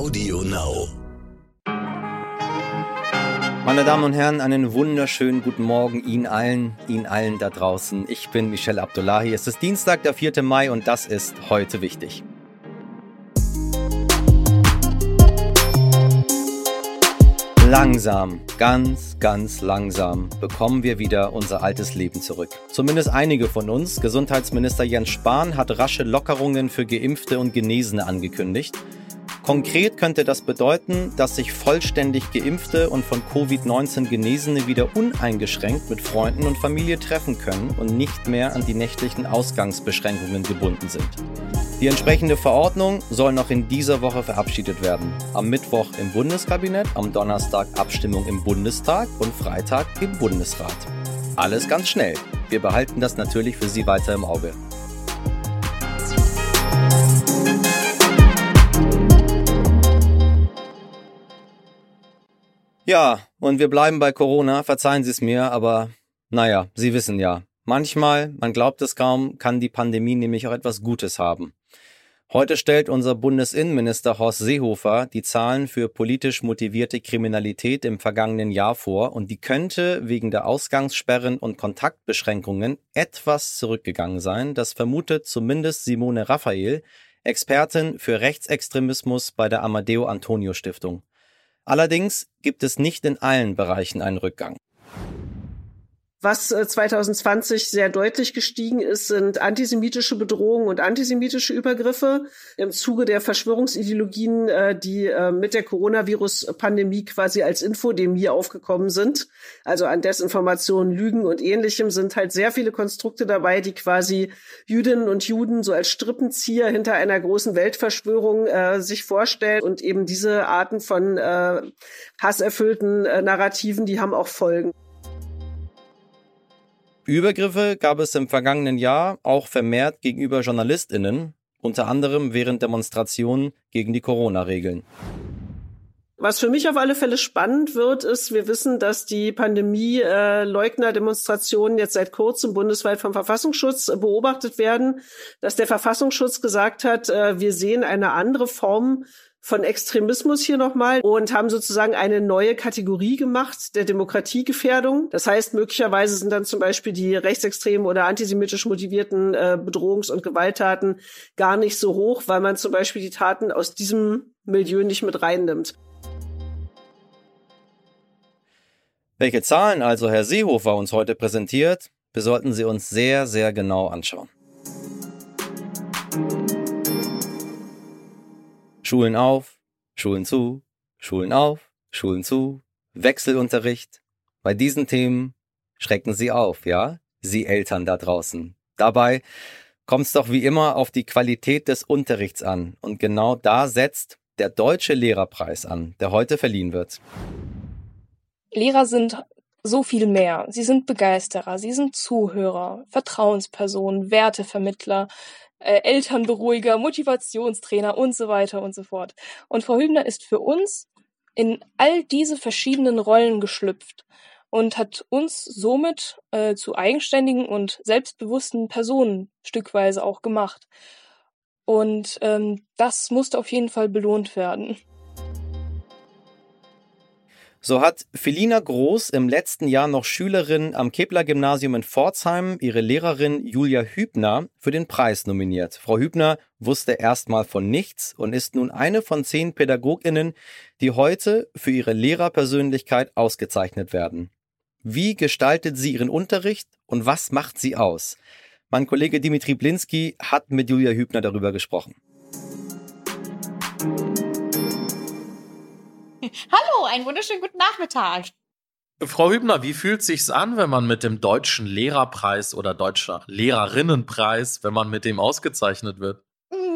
Audio Now. Meine Damen und Herren, einen wunderschönen guten Morgen Ihnen allen, Ihnen allen da draußen. Ich bin Michel Abdullahi. Es ist Dienstag, der 4. Mai und das ist heute wichtig. Langsam, ganz, ganz langsam bekommen wir wieder unser altes Leben zurück. Zumindest einige von uns. Gesundheitsminister Jens Spahn hat rasche Lockerungen für Geimpfte und Genesene angekündigt. Konkret könnte das bedeuten, dass sich vollständig geimpfte und von Covid-19 Genesene wieder uneingeschränkt mit Freunden und Familie treffen können und nicht mehr an die nächtlichen Ausgangsbeschränkungen gebunden sind. Die entsprechende Verordnung soll noch in dieser Woche verabschiedet werden. Am Mittwoch im Bundeskabinett, am Donnerstag Abstimmung im Bundestag und Freitag im Bundesrat. Alles ganz schnell. Wir behalten das natürlich für Sie weiter im Auge. Ja, und wir bleiben bei Corona, verzeihen Sie es mir, aber naja, Sie wissen ja, manchmal, man glaubt es kaum, kann die Pandemie nämlich auch etwas Gutes haben. Heute stellt unser Bundesinnenminister Horst Seehofer die Zahlen für politisch motivierte Kriminalität im vergangenen Jahr vor und die könnte wegen der Ausgangssperren und Kontaktbeschränkungen etwas zurückgegangen sein. Das vermutet zumindest Simone Raphael, Expertin für Rechtsextremismus bei der Amadeo Antonio Stiftung. Allerdings gibt es nicht in allen Bereichen einen Rückgang. Was 2020 äh, sehr deutlich gestiegen ist, sind antisemitische Bedrohungen und antisemitische Übergriffe im Zuge der Verschwörungsideologien, äh, die äh, mit der Coronavirus-Pandemie quasi als Infodemie aufgekommen sind. Also an Desinformation, Lügen und ähnlichem sind halt sehr viele Konstrukte dabei, die quasi Jüdinnen und Juden so als Strippenzieher hinter einer großen Weltverschwörung äh, sich vorstellen. Und eben diese Arten von äh, hasserfüllten äh, Narrativen, die haben auch Folgen. Übergriffe gab es im vergangenen Jahr auch vermehrt gegenüber JournalistInnen, unter anderem während Demonstrationen gegen die Corona-Regeln. Was für mich auf alle Fälle spannend wird, ist, wir wissen, dass die Pandemie-Leugner-Demonstrationen jetzt seit kurzem bundesweit vom Verfassungsschutz beobachtet werden, dass der Verfassungsschutz gesagt hat, äh, wir sehen eine andere Form von Extremismus hier nochmal und haben sozusagen eine neue Kategorie gemacht der Demokratiegefährdung. Das heißt, möglicherweise sind dann zum Beispiel die rechtsextremen oder antisemitisch motivierten äh, Bedrohungs- und Gewalttaten gar nicht so hoch, weil man zum Beispiel die Taten aus diesem Milieu nicht mit reinnimmt. Welche Zahlen also Herr Seehofer uns heute präsentiert, wir sollten sie uns sehr, sehr genau anschauen. Schulen auf, Schulen zu, Schulen auf, Schulen zu, Wechselunterricht. Bei diesen Themen schrecken Sie auf, ja? Sie Eltern da draußen. Dabei kommt es doch wie immer auf die Qualität des Unterrichts an. Und genau da setzt der Deutsche Lehrerpreis an, der heute verliehen wird. Lehrer sind so viel mehr. Sie sind Begeisterer, sie sind Zuhörer, Vertrauenspersonen, Wertevermittler, äh, Elternberuhiger, Motivationstrainer und so weiter und so fort. Und Frau Hübner ist für uns in all diese verschiedenen Rollen geschlüpft und hat uns somit äh, zu eigenständigen und selbstbewussten Personen stückweise auch gemacht. Und ähm, das musste auf jeden Fall belohnt werden. So hat Felina Groß im letzten Jahr noch Schülerin am Kepler-Gymnasium in Pforzheim ihre Lehrerin Julia Hübner für den Preis nominiert. Frau Hübner wusste erstmal von nichts und ist nun eine von zehn PädagogInnen, die heute für ihre Lehrerpersönlichkeit ausgezeichnet werden. Wie gestaltet sie ihren Unterricht und was macht sie aus? Mein Kollege Dimitri Blinski hat mit Julia Hübner darüber gesprochen. Hallo, einen wunderschönen guten Nachmittag. Frau Hübner, wie fühlt sich's an, wenn man mit dem deutschen Lehrerpreis oder deutscher Lehrerinnenpreis, wenn man mit dem ausgezeichnet wird?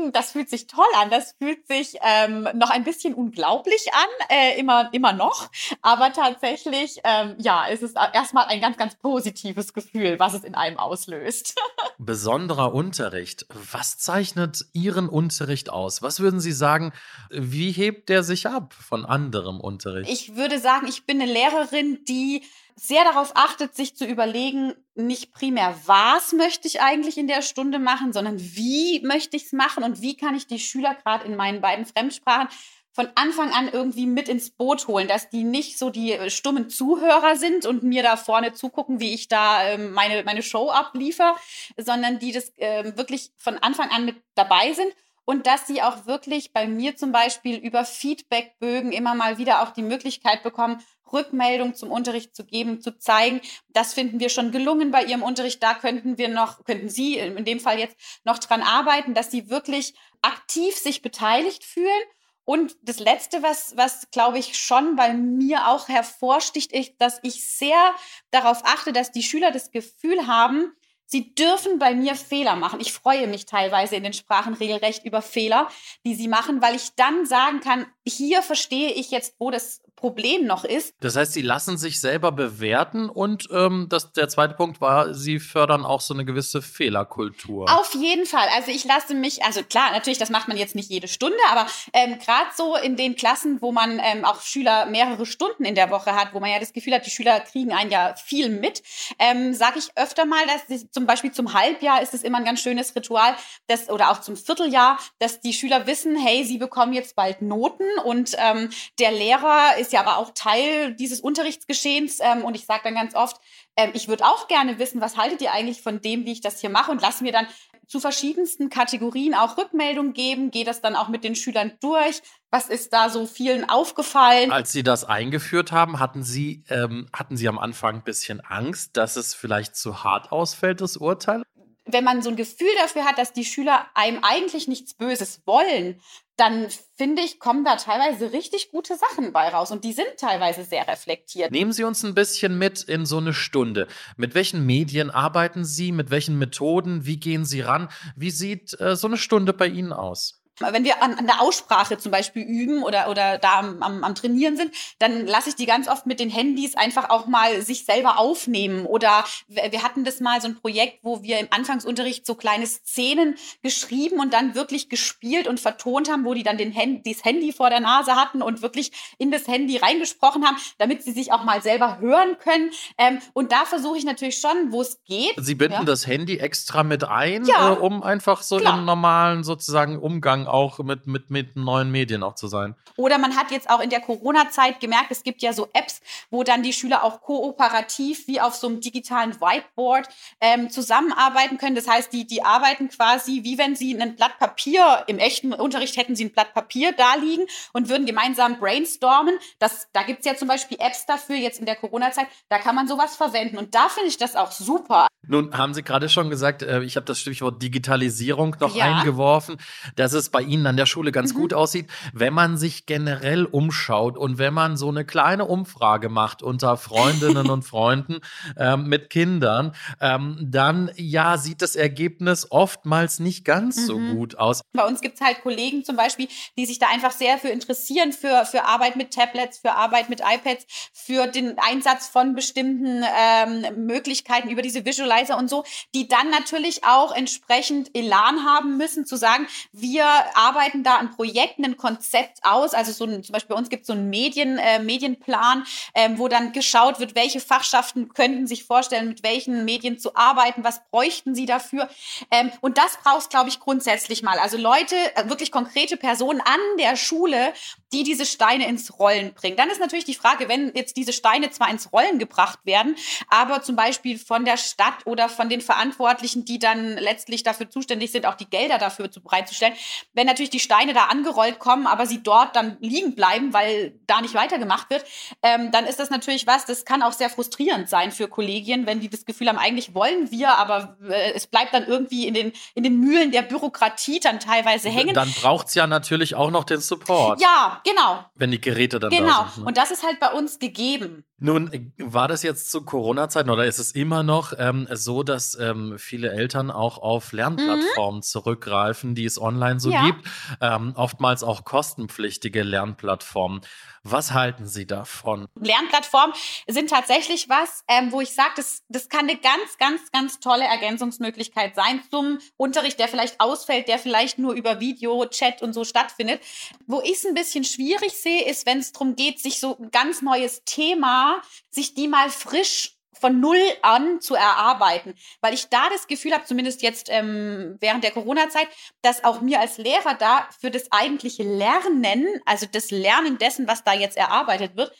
Hm, das fühlt sich toll an. Das fühlt sich ähm, noch ein bisschen unglaublich an, äh, immer, immer noch. Aber tatsächlich, ähm, ja, es ist erstmal ein ganz, ganz positives Gefühl, was es in einem auslöst. Besonderer Unterricht. Was zeichnet Ihren Unterricht aus? Was würden Sie sagen, wie hebt der sich ab von anderem Unterricht? Ich würde sagen, ich bin eine Lehrerin, die sehr darauf achtet, sich zu überlegen, nicht primär, was möchte ich eigentlich in der Stunde machen, sondern wie möchte ich es machen und wie kann ich die Schüler gerade in meinen beiden Fremdsprachen von Anfang an irgendwie mit ins Boot holen, dass die nicht so die äh, stummen Zuhörer sind und mir da vorne zugucken, wie ich da ähm, meine, meine Show abliefer, sondern die das ähm, wirklich von Anfang an mit dabei sind und dass sie auch wirklich bei mir zum Beispiel über Feedbackbögen immer mal wieder auch die Möglichkeit bekommen, Rückmeldung zum Unterricht zu geben, zu zeigen. Das finden wir schon gelungen bei ihrem Unterricht. Da könnten wir noch, könnten Sie in dem Fall jetzt noch dran arbeiten, dass sie wirklich aktiv sich beteiligt fühlen. Und das Letzte, was, was glaube ich schon bei mir auch hervorsticht, ist, dass ich sehr darauf achte, dass die Schüler das Gefühl haben, Sie dürfen bei mir Fehler machen. Ich freue mich teilweise in den Sprachen regelrecht über Fehler, die sie machen, weil ich dann sagen kann, hier verstehe ich jetzt, wo das Problem noch ist. Das heißt, sie lassen sich selber bewerten und ähm, das, der zweite Punkt war, sie fördern auch so eine gewisse Fehlerkultur. Auf jeden Fall. Also ich lasse mich, also klar, natürlich, das macht man jetzt nicht jede Stunde, aber ähm, gerade so in den Klassen, wo man ähm, auch Schüler mehrere Stunden in der Woche hat, wo man ja das Gefühl hat, die Schüler kriegen einen ja viel mit, ähm, sage ich öfter mal, dass sie, zum Beispiel zum Halbjahr ist es immer ein ganz schönes Ritual, dass, oder auch zum Vierteljahr, dass die Schüler wissen, hey, sie bekommen jetzt bald Noten und ähm, der Lehrer ist ja aber auch Teil dieses Unterrichtsgeschehens. Ähm, und ich sage dann ganz oft, ähm, ich würde auch gerne wissen, was haltet ihr eigentlich von dem, wie ich das hier mache? Und lass mir dann zu verschiedensten Kategorien auch Rückmeldung geben. Gehe das dann auch mit den Schülern durch. Was ist da so vielen aufgefallen? Als Sie das eingeführt haben, hatten Sie, ähm, hatten Sie am Anfang ein bisschen Angst, dass es vielleicht zu hart ausfällt, das Urteil? Wenn man so ein Gefühl dafür hat, dass die Schüler einem eigentlich nichts Böses wollen, dann finde ich, kommen da teilweise richtig gute Sachen bei raus und die sind teilweise sehr reflektiert. Nehmen Sie uns ein bisschen mit in so eine Stunde. Mit welchen Medien arbeiten Sie? Mit welchen Methoden? Wie gehen Sie ran? Wie sieht äh, so eine Stunde bei Ihnen aus? Wenn wir an, an der Aussprache zum Beispiel üben oder, oder da am, am, am Trainieren sind, dann lasse ich die ganz oft mit den Handys einfach auch mal sich selber aufnehmen. Oder wir hatten das mal so ein Projekt, wo wir im Anfangsunterricht so kleine Szenen geschrieben und dann wirklich gespielt und vertont haben, wo die dann den Hand, das Handy vor der Nase hatten und wirklich in das Handy reingesprochen haben, damit sie sich auch mal selber hören können. Ähm, und da versuche ich natürlich schon, wo es geht. Sie binden ja. das Handy extra mit ein, Ja. äh, um einfach so Klar. im normalen sozusagen Umgang auch mit, mit, mit neuen Medien auch zu sein. Oder man hat jetzt auch in der Corona-Zeit gemerkt, es gibt ja so Apps, wo dann die Schüler auch kooperativ wie auf so einem digitalen Whiteboard ähm, zusammenarbeiten können. Das heißt, die, die arbeiten quasi, wie wenn sie ein Blatt Papier, im echten Unterricht hätten sie ein Blatt Papier da liegen und würden gemeinsam brainstormen. Das, da gibt's ja zum Beispiel Apps dafür, jetzt in der Corona-Zeit, da kann man sowas verwenden. Und da finde ich das auch super. Nun haben Sie gerade schon gesagt, äh, ich habe das Stichwort Digitalisierung noch Ja. eingeworfen, dass es bei Ihnen an der Schule ganz Mhm. gut aussieht. Wenn man sich generell umschaut und wenn man so eine kleine Umfrage macht unter Freundinnen und Freunden ähm, mit Kindern, ähm, dann ja sieht das Ergebnis oftmals nicht ganz so Mhm. gut aus. Bei uns gibt's halt Kollegen zum Beispiel, die sich da einfach sehr für interessieren, für, für Arbeit mit Tablets, für Arbeit mit iPads, für den Einsatz von bestimmten ähm, Möglichkeiten über diese Visualizer und so, die dann natürlich auch entsprechend Elan haben müssen, zu sagen, wir arbeiten da ein Projekt, ein Konzept aus. Also so ein, zum Beispiel bei uns gibt es so einen Medien, äh, Medienplan, ähm, wo dann geschaut wird, welche Fachschaften könnten sich vorstellen, mit welchen Medien zu arbeiten, was bräuchten sie dafür. Ähm, und das brauchst, glaube ich, grundsätzlich mal. Also Leute, äh, wirklich konkrete Personen an der Schule, die diese Steine ins Rollen bringen. Dann ist natürlich die Frage, wenn jetzt diese Steine zwar ins Rollen gebracht werden, aber zum Beispiel von der Stadt oder von den Verantwortlichen, die dann letztlich dafür zuständig sind, auch die Gelder dafür zu bereitzustellen, wenn natürlich die Steine da angerollt kommen, aber sie dort dann liegen bleiben, weil da nicht weitergemacht wird, ähm, dann ist das natürlich was, das kann auch sehr frustrierend sein für Kollegien, wenn die das Gefühl haben, eigentlich wollen wir, aber äh, es bleibt dann irgendwie in den, in den Mühlen der Bürokratie dann teilweise hängen. Dann braucht es ja natürlich auch noch den Support, ja, genau, wenn die Geräte dann genau. da sind. ne? Und das ist halt bei uns gegeben. Nun, äh, war das jetzt zu Corona-Zeiten oder ist es immer noch ähm, so, dass ähm, viele Eltern auch auf Lernplattformen zurückgreifen, die es online so Mhm. Ja. gibt? Ähm, oftmals auch kostenpflichtige Lernplattformen. Was halten Sie davon? Lernplattformen sind tatsächlich was, ähm, wo ich sage, das, das kann eine ganz, ganz, ganz tolle Ergänzungsmöglichkeit sein zum Unterricht, der vielleicht ausfällt, der vielleicht nur über Video, Chat und so stattfindet. Wo ich es ein bisschen schwierig sehe, ist, wenn es darum geht, sich so ein ganz neues Thema, sich die mal frisch von null an zu erarbeiten, weil ich da das Gefühl habe, zumindest jetzt ähm, während der Corona-Zeit, dass auch mir als Lehrer da für das eigentliche Lernen, also das Lernen dessen, was da jetzt erarbeitet wird,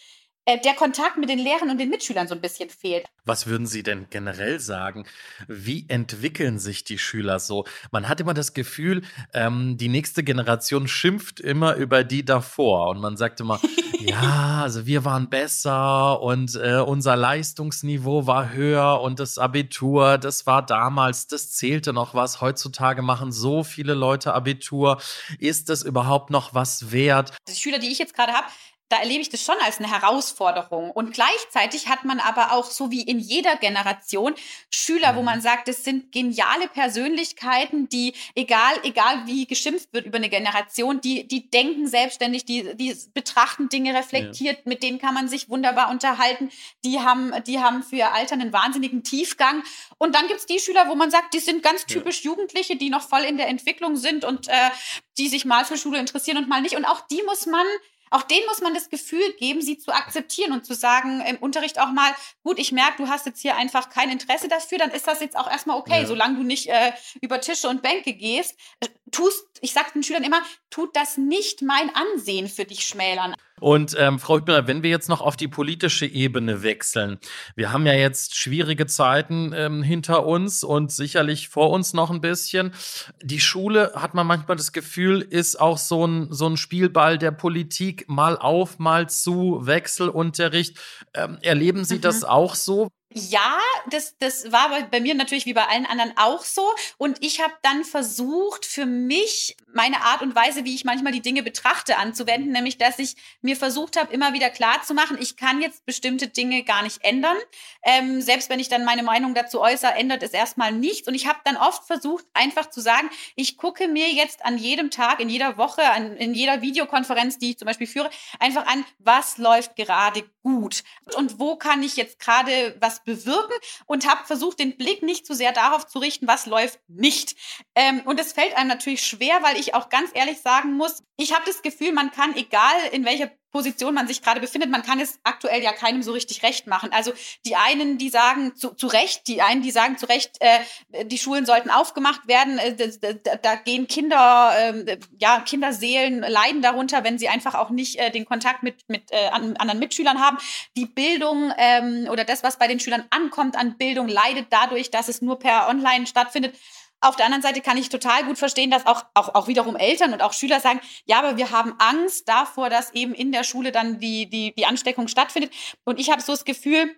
der Kontakt mit den Lehrern und den Mitschülern so ein bisschen fehlt. Was würden Sie denn generell sagen? Wie entwickeln sich die Schüler so? Man hat immer das Gefühl, ähm, die nächste Generation schimpft immer über die davor und man sagt immer, ja, also wir waren besser und äh, unser Leistungsniveau war höher und das Abitur, das war damals, das zählte noch was. Heutzutage machen so viele Leute Abitur. Ist das überhaupt noch was wert? Die Schüler, die ich jetzt gerade habe, da erlebe ich das schon als eine Herausforderung. Und gleichzeitig hat man aber auch, so wie in jeder Generation, Schüler, wo mhm. man sagt, es sind geniale Persönlichkeiten, die, egal, egal wie geschimpft wird über eine Generation, die, die denken selbstständig, die, die betrachten Dinge reflektiert, ja. mit denen kann man sich wunderbar unterhalten. Die haben, die haben für ihr Alter einen wahnsinnigen Tiefgang. Und dann gibt es die Schüler, wo man sagt, die sind ganz typisch ja. Jugendliche, die noch voll in der Entwicklung sind und äh, die sich mal für Schule interessieren und mal nicht. Und auch die muss man auch denen muss man das Gefühl geben, sie zu akzeptieren und zu sagen im Unterricht auch mal, gut, ich merke, du hast jetzt hier einfach kein Interesse dafür, dann ist das jetzt auch erstmal okay, ja. solange du nicht äh, über Tische und Bänke gehst. Äh, tust, ich sage den Schülern immer, tut das nicht mein Ansehen für dich schmälern. Und ähm, Frau Hübner, wenn wir jetzt noch auf die politische Ebene wechseln, wir haben ja jetzt schwierige Zeiten ähm, hinter uns und sicherlich vor uns noch ein bisschen. Die Schule, hat man manchmal das Gefühl, ist auch so ein, so ein Spielball der Politik, mal auf, mal zu, Wechselunterricht. Ähm, erleben Sie mhm. das auch so? Ja, das, das war bei mir natürlich wie bei allen anderen auch so. Und ich habe dann versucht, für mich meine Art und Weise, wie ich manchmal die Dinge betrachte, anzuwenden, nämlich dass ich mir versucht habe, immer wieder klar zu machen, ich kann jetzt bestimmte Dinge gar nicht ändern. Ähm, selbst wenn ich dann meine Meinung dazu äußere, ändert es erstmal nichts. Und ich habe dann oft versucht, einfach zu sagen, ich gucke mir jetzt an jedem Tag, in jeder Woche, an, in jeder Videokonferenz, die ich zum Beispiel führe, einfach an, was läuft gerade gut und wo kann ich jetzt gerade was bewirken und habe versucht, den Blick nicht zu sehr darauf zu richten, was läuft nicht. Ähm, und es fällt einem natürlich schwer, weil ich auch ganz ehrlich sagen muss, ich habe das Gefühl, man kann, egal in welcher Position man sich gerade befindet, man kann es aktuell ja keinem so richtig recht machen. Also die einen, die sagen zu, zu Recht, die einen, die sagen zu Recht, äh, die Schulen sollten aufgemacht werden. Äh, da, da, gehen Kinder, äh, ja, Kinderseelen leiden darunter, wenn sie einfach auch nicht äh, den Kontakt mit, mit äh, anderen Mitschülern haben. Die Bildung ähm, oder das, was bei den Schülern ankommt an Bildung, leidet dadurch, dass es nur per Online stattfindet. Auf der anderen Seite kann ich total gut verstehen, dass auch, auch, auch wiederum Eltern und auch Schüler sagen, ja, aber wir haben Angst davor, dass eben in der Schule dann die, die, die Ansteckung stattfindet. Und ich habe so das Gefühl,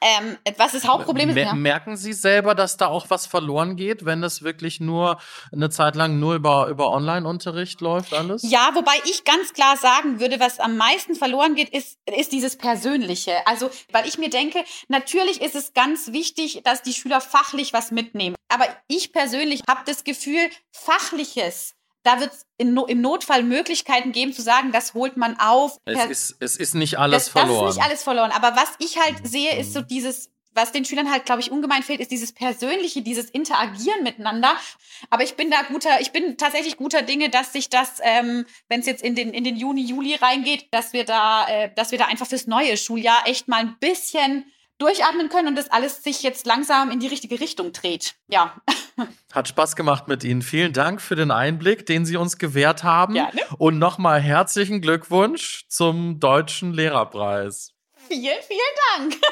ähm, was das Hauptproblem ist. Ja. Merken Sie selber, dass da auch was verloren geht, wenn das wirklich nur eine Zeit lang nur über, über Online-Unterricht läuft, alles? Ja, wobei ich ganz klar sagen würde, was am meisten verloren geht, ist, ist dieses Persönliche. Also, weil ich mir denke, natürlich ist es ganz wichtig, dass die Schüler fachlich was mitnehmen. Aber ich persönlich habe das Gefühl, fachliches da wird es im Notfall Möglichkeiten geben zu sagen, das holt man auf. Es ist, es ist nicht alles das, verloren. Das ist nicht alles verloren. Aber was ich halt sehe, ist so dieses, was den Schülern halt, glaube ich, ungemein fehlt, ist dieses Persönliche, dieses Interagieren miteinander. Aber ich bin da guter, ich bin tatsächlich guter Dinge, dass sich das, ähm, wenn es jetzt in den, in den Juni, Juli reingeht, dass wir da, äh, dass wir da einfach fürs neue Schuljahr echt mal ein bisschen durchatmen können und das alles sich jetzt langsam in die richtige Richtung dreht. Ja. Hat Spaß gemacht mit Ihnen. Vielen Dank für den Einblick, den Sie uns gewährt haben. Gerne. Und nochmal herzlichen Glückwunsch zum Deutschen Lehrerpreis. Vielen, vielen Dank.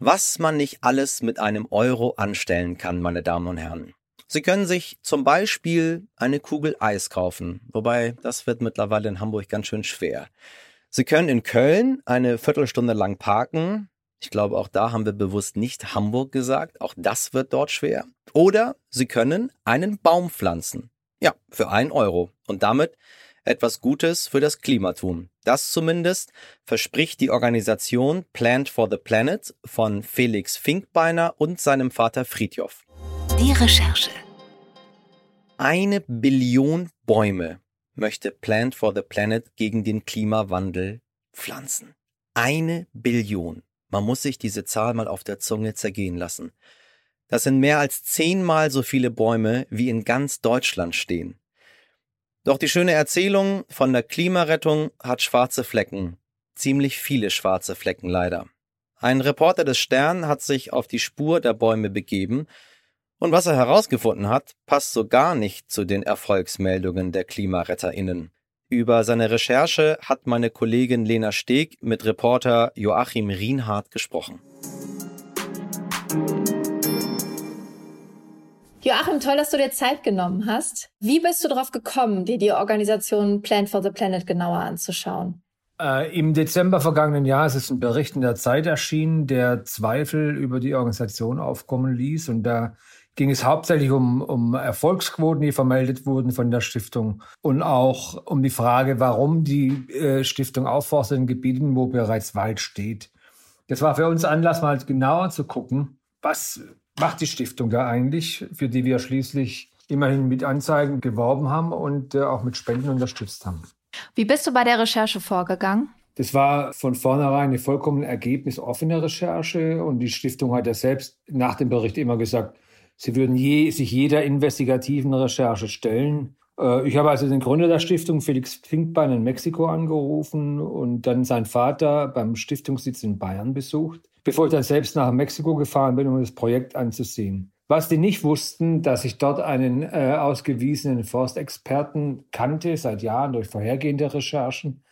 Was man nicht alles mit einem Euro anstellen kann, meine Damen und Herren. Sie können sich zum Beispiel eine Kugel Eis kaufen, wobei das wird mittlerweile in Hamburg ganz schön schwer. Sie können in Köln eine Viertelstunde lang parken. Ich glaube, auch da haben wir bewusst nicht Hamburg gesagt. Auch das wird dort schwer. Oder Sie können einen Baum pflanzen. Ja, für einen Euro. Und damit etwas Gutes für das Klima tun. Das zumindest verspricht die Organisation Plant for the Planet von Felix Finkbeiner und seinem Vater Friedjof. Die Recherche. Eine Billion Bäume möchte Plant for the Planet gegen den Klimawandel pflanzen. Eine Billion. Man muss sich diese Zahl mal auf der Zunge zergehen lassen. Das sind mehr als zehnmal so viele Bäume, wie in ganz Deutschland stehen. Doch die schöne Erzählung von der Klimarettung hat schwarze Flecken. ziemlich viele schwarze Flecken leider. Ein Reporter des Stern hat sich auf die Spur der Bäume begeben und was er herausgefunden hat, passt so gar nicht zu den Erfolgsmeldungen der KlimaretterInnen. Über seine Recherche hat meine Kollegin Lena Steg mit Reporter Joachim Rienhardt gesprochen. Joachim, toll, dass du dir Zeit genommen hast. Wie bist du darauf gekommen, dir die Organisation Plan for the Planet genauer anzuschauen? Äh, Im Dezember vergangenen Jahres ist ein Bericht in der Zeit erschienen, der Zweifel über die Organisation aufkommen ließ. Und da ging es hauptsächlich um, um Erfolgsquoten, die vermeldet wurden von der Stiftung und auch um die Frage, warum die äh, Stiftung aufforstet in Gebieten, wo bereits Wald steht. Das war für uns Anlass, mal genauer zu gucken, was macht die Stiftung da eigentlich, für die wir schließlich immerhin mit Anzeigen geworben haben und äh, auch mit Spenden unterstützt haben. Wie bist du bei der Recherche vorgegangen? Das war von vornherein eine vollkommen ergebnisoffene Recherche und die Stiftung hat ja selbst nach dem Bericht immer gesagt, sie würden je, sich jeder investigativen Recherche stellen. Äh, ich habe also den Gründer der Stiftung, Felix Finkbein, in Mexiko angerufen und dann seinen Vater beim Stiftungssitz in Bayern besucht, bevor ich dann selbst nach Mexiko gefahren bin, um das Projekt anzusehen. Was die nicht wussten, dass ich dort einen äh, ausgewiesenen Forstexperten kannte, seit Jahren durch vorhergehende Recherchen,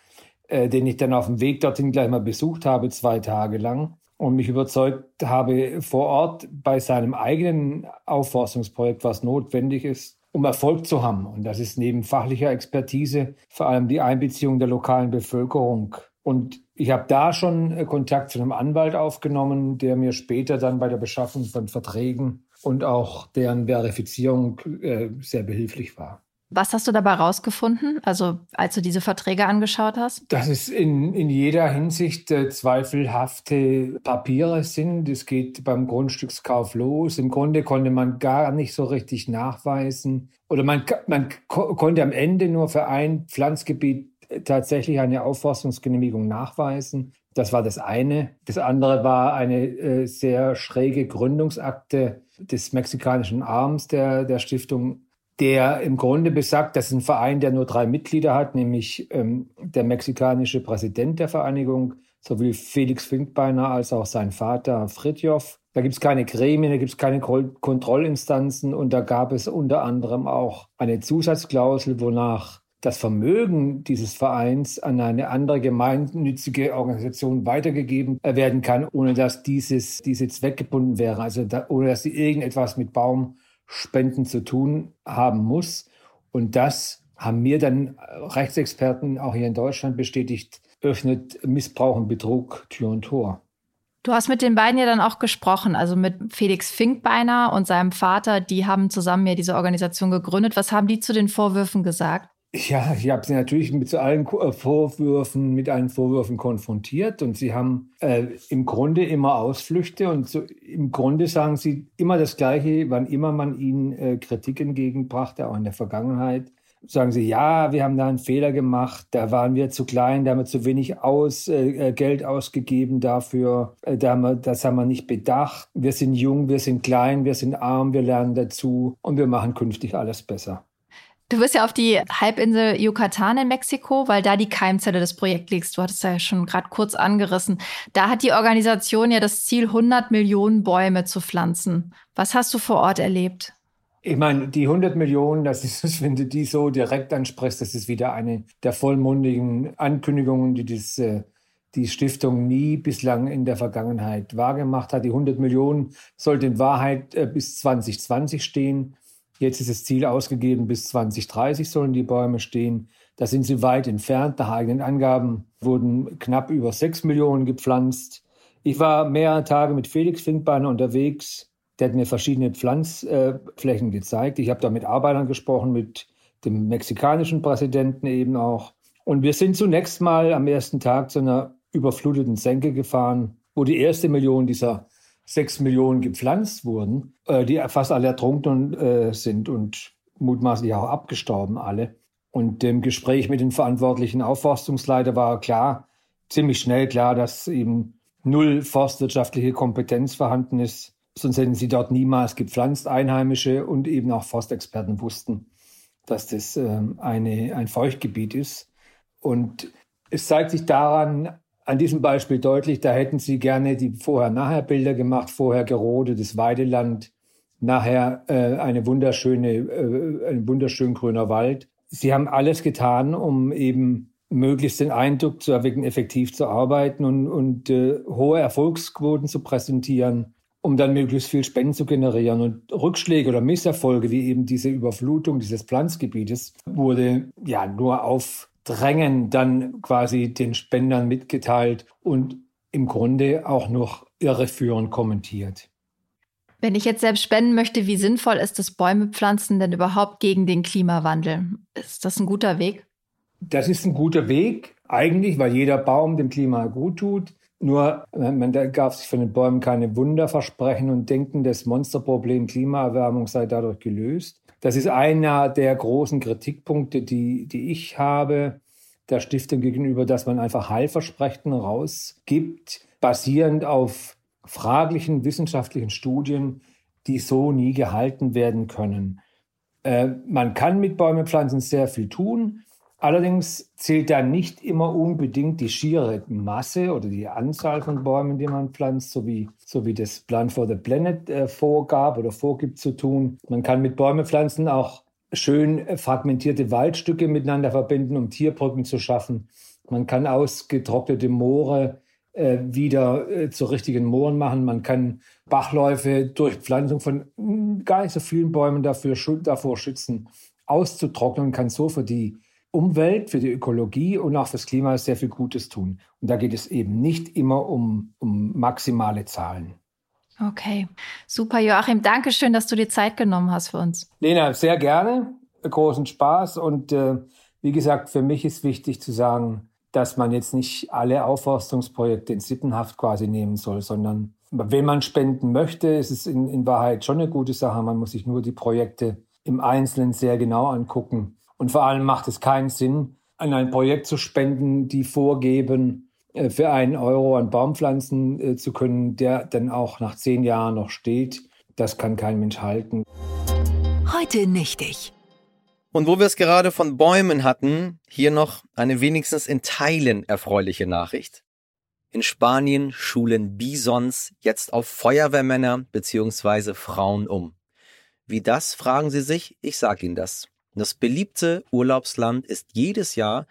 äh, den ich dann auf dem Weg dorthin gleich mal besucht habe, zwei Tage lang und mich überzeugt habe vor Ort bei seinem eigenen Aufforstungsprojekt, was notwendig ist, um Erfolg zu haben. Und das ist neben fachlicher Expertise vor allem die Einbeziehung der lokalen Bevölkerung. Und ich habe da schon äh, Kontakt zu einem Anwalt aufgenommen, der mir später dann bei der Beschaffung von Verträgen und auch deren Verifizierung äh, sehr behilflich war. Was hast du dabei rausgefunden, also als du diese Verträge angeschaut hast? Dass es in, in jeder Hinsicht äh, zweifelhafte Papiere sind. Es geht beim Grundstückskauf los. Im Grunde konnte man gar nicht so richtig nachweisen oder man, man ko konnte am Ende nur für ein Pflanzgebiet tatsächlich eine Aufforstungsgenehmigung nachweisen. Das war das eine. Das andere war eine äh, sehr schräge Gründungsakte des mexikanischen Arms der, der Stiftung, der im Grunde besagt, das ist ein Verein, der nur drei Mitglieder hat, nämlich ähm, der mexikanische Präsident der Vereinigung, sowohl Felix Finkbeiner als auch sein Vater Fritjof. Da gibt es keine Gremien, da gibt es keine Kontrollinstanzen und da gab es unter anderem auch eine Zusatzklausel, wonach das Vermögen dieses Vereins an eine andere gemeinnützige Organisation weitergegeben werden kann, ohne dass dieses, diese zweckgebunden wäre, also da, ohne dass sie irgendetwas mit Baumspenden zu tun haben muss. Und das haben mir dann Rechtsexperten auch hier in Deutschland bestätigt, öffnet Missbrauch und Betrug Tür und Tor. Du hast mit den beiden ja dann auch gesprochen, also mit Felix Finkbeiner und seinem Vater, die haben zusammen ja diese Organisation gegründet. Was haben die zu den Vorwürfen gesagt? Ja, ich habe sie natürlich mit allen äh, Vorwürfen, mit allen Vorwürfen konfrontiert und sie haben äh, im Grunde immer Ausflüchte und so, im Grunde sagen sie immer das Gleiche, wann immer man ihnen äh, Kritik entgegenbrachte, auch in der Vergangenheit. Sagen sie, ja, wir haben da einen Fehler gemacht, da waren wir zu klein, da haben wir zu wenig aus, äh, äh Geld ausgegeben dafür, äh, da haben wir, das haben wir nicht bedacht. Wir sind jung, wir sind klein, wir sind arm, wir lernen dazu und wir machen künftig alles besser. Du bist ja auf die Halbinsel Yucatan in Mexiko, weil da die Keimzelle des Projekts liegt. Du hattest ja schon gerade kurz angerissen. Da hat die Organisation ja das Ziel, 100 Millionen Bäume zu pflanzen. Was hast du vor Ort erlebt? Ich meine, die 100 Millionen, das ist, wenn du die so direkt ansprichst, das ist wieder eine der vollmundigen Ankündigungen, die das, äh, die Stiftung nie bislang in der Vergangenheit wahrgemacht hat. Die 100 Millionen sollten in Wahrheit äh, bis 2020 stehen. Jetzt ist das Ziel ausgegeben, bis 2030 sollen die Bäume stehen. Da sind sie weit entfernt. Nach eigenen Angaben wurden knapp über sechs Millionen gepflanzt. Ich war mehrere Tage mit Felix Finkbeiner unterwegs. Der hat mir verschiedene Pflanzflächen gezeigt. Ich habe da mit Arbeitern gesprochen, mit dem mexikanischen Präsidenten eben auch. Und wir sind zunächst mal am ersten Tag zu einer überfluteten Senke gefahren, wo die erste Million dieser sechs Millionen gepflanzt wurden, äh, die fast alle ertrunken äh, sind und mutmaßlich auch abgestorben alle. Und im Gespräch mit den verantwortlichen Aufforstungsleiter war klar, ziemlich schnell klar, dass eben null forstwirtschaftliche Kompetenz vorhanden ist. Sonst hätten sie dort niemals gepflanzt. Einheimische und eben auch Forstexperten wussten, dass das äh, eine, ein Feuchtgebiet ist. Und es zeigt sich daran, an diesem Beispiel deutlich, da hätten Sie gerne die Vorher-Nachher-Bilder gemacht, vorher gerodetes Weideland, nachher äh, eine wunderschöne, äh, ein wunderschön grüner Wald. Sie haben alles getan, um eben möglichst den Eindruck zu erwecken, effektiv zu arbeiten und, und äh, hohe Erfolgsquoten zu präsentieren, um dann möglichst viel Spenden zu generieren. Und Rückschläge oder Misserfolge, wie eben diese Überflutung dieses Pflanzgebietes, wurde ja nur auf Drängen dann quasi den Spendern mitgeteilt und im Grunde auch noch irreführend kommentiert. Wenn ich jetzt selbst spenden möchte, wie sinnvoll ist es, Bäume pflanzen denn überhaupt gegen den Klimawandel? Ist das ein guter Weg? Das ist ein guter Weg, eigentlich, weil jeder Baum dem Klima gut tut. Nur, man darf sich von den Bäumen keine Wunder versprechen und denken, das Monsterproblem Klimaerwärmung sei dadurch gelöst. Das ist einer der großen Kritikpunkte, die, die ich habe der Stiftung gegenüber, dass man einfach Heilversprechen rausgibt, basierend auf fraglichen wissenschaftlichen Studien, die so nie gehalten werden können. Äh, man kann mit Bäumepflanzen sehr viel tun. Allerdings zählt da nicht immer unbedingt die schiere Masse oder die Anzahl von Bäumen, die man pflanzt, so wie, so wie das Plan for the Planet äh, vorgab oder vorgibt zu tun. Man kann mit Bäumepflanzen auch schön fragmentierte Waldstücke miteinander verbinden, um Tierbrücken zu schaffen. Man kann ausgetrocknete Moore äh, wieder äh, zu richtigen Mooren machen. Man kann Bachläufe durch Pflanzung von hm, gar nicht so vielen Bäumen dafür, davor schützen, auszutrocknen, kann so für die Umwelt, für die Ökologie und auch fürs Klima sehr viel Gutes tun. Und da geht es eben nicht immer um, um maximale Zahlen. Okay, super, Joachim. Danke schön, dass du dir Zeit genommen hast für uns. Lena, sehr gerne. Großen Spaß. Und äh, wie gesagt, für mich ist wichtig zu sagen, dass man jetzt nicht alle Aufforstungsprojekte in Sippenhaft quasi nehmen soll, sondern wenn man spenden möchte, ist es in, in Wahrheit schon eine gute Sache. Man muss sich nur die Projekte im Einzelnen sehr genau angucken und vor allem macht es keinen Sinn, an ein Projekt zu spenden, die vorgeben, äh, für einen Euro an Baumpflanzen äh, zu können, der dann auch nach zehn Jahren noch steht. Das kann kein Mensch halten. Heute nichtig. Und wo wir es gerade von Bäumen hatten, hier noch eine wenigstens in Teilen erfreuliche Nachricht. In Spanien schulen Bisons jetzt auf Feuerwehrmänner bzw. Frauen um. Wie das, fragen Sie sich, ich sage Ihnen das. Das beliebte Urlaubsland ist jedes Jahr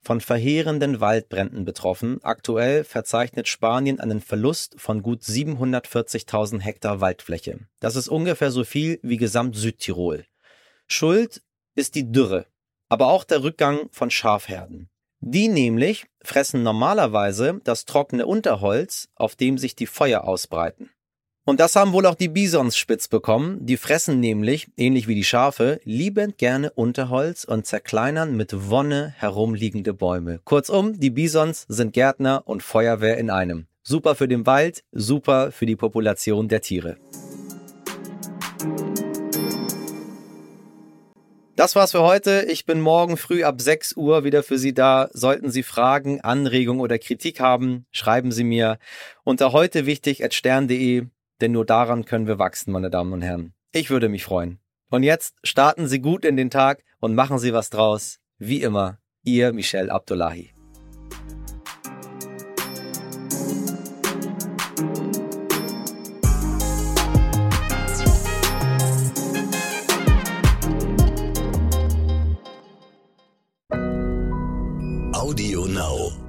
von verheerenden Waldbränden betroffen. Aktuell verzeichnet Spanien einen Verlust von gut 740.000 Hektar Waldfläche. Das ist ungefähr so viel wie gesamt Südtirol. Schuld ist die Dürre, aber auch der Rückgang von Schafherden. Die nämlich fressen normalerweise das trockene Unterholz, auf dem sich die Feuer ausbreiten. Und das haben wohl auch die Bisons spitz bekommen. Die fressen nämlich, ähnlich wie die Schafe, liebend gerne Unterholz und zerkleinern mit Wonne herumliegende Bäume. Kurzum, die Bisons sind Gärtner und Feuerwehr in einem. Super für den Wald, super für die Population der Tiere. Das war's für heute. Ich bin morgen früh ab 6 Uhr wieder für Sie da. Sollten Sie Fragen, Anregungen oder Kritik haben, schreiben Sie mir unter heute wichtig at stern.de denn nur daran können wir wachsen, meine Damen und Herren. Ich würde mich freuen. Und jetzt starten Sie gut in den Tag und machen Sie was draus. Wie immer, Ihr Michel Abdullahi. Audio Now.